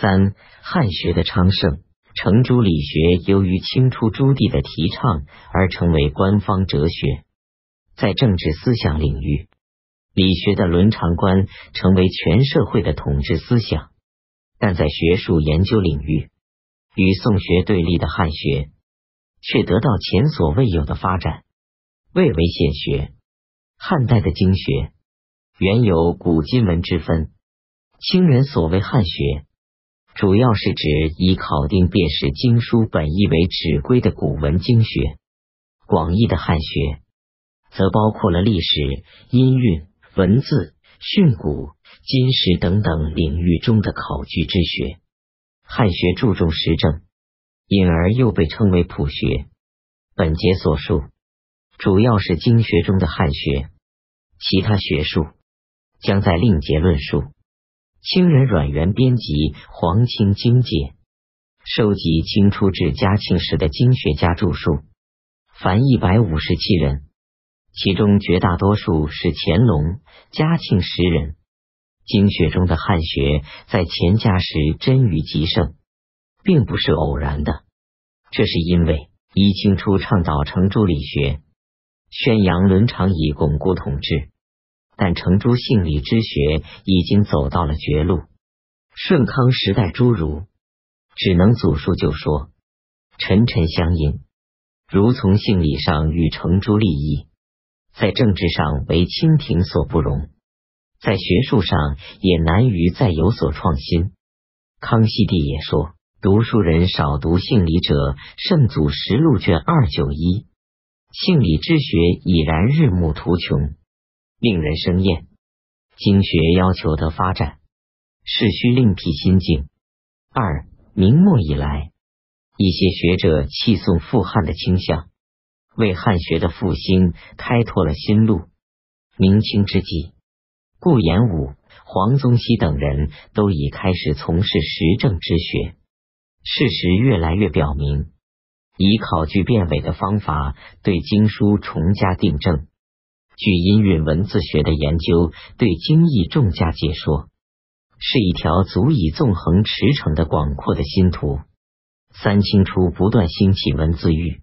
三汉学的昌盛，程朱理学由于清初朱棣的提倡而成为官方哲学。在政治思想领域，理学的伦常观成为全社会的统治思想；但在学术研究领域，与宋学对立的汉学却得到前所未有的发展，蔚为显学。汉代的经学原有古今文之分，清人所谓汉学。主要是指以考定辨识经书本意为指归的古文经学，广义的汉学则包括了历史、音韵、文字、训诂、金石等等领域中的考据之学。汉学注重实证，因而又被称为朴学。本节所述主要是经学中的汉学，其他学术将在另节论述。清人阮元编辑《皇清经解》，收集清初至嘉庆时的经学家著述，凡一百五十七人，其中绝大多数是乾隆、嘉庆时人。经学中的汉学在乾嘉时臻于极盛，并不是偶然的。这是因为一清初倡导程朱理学，宣扬伦常以巩固统治。但程朱性理之学已经走到了绝路。顺康时代诸儒只能祖述就说，沉沉相应，如从性理上与程朱立异，在政治上为清廷所不容，在学术上也难于再有所创新。康熙帝也说，读书人少读性理者，圣祖实录卷二九一，性理之学已然日暮途穷。令人生厌。经学要求的发展，是需另辟新境。二明末以来，一些学者弃宋复汉的倾向，为汉学的复兴开拓了新路。明清之际，顾炎武、黄宗羲等人都已开始从事实证之学。事实越来越表明，以考据辨伪的方法对经书重加订正。据音韵文字学的研究，对经义重加解说，是一条足以纵横驰骋的广阔的新途。三清初不断兴起文字狱，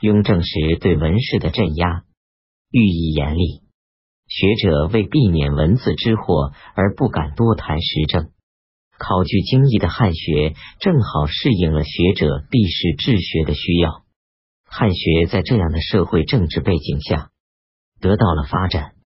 雍正时对文士的镇压寓意严厉，学者为避免文字之祸而不敢多谈实证。考据经义的汉学正好适应了学者避世治学的需要。汉学在这样的社会政治背景下。得到了发展。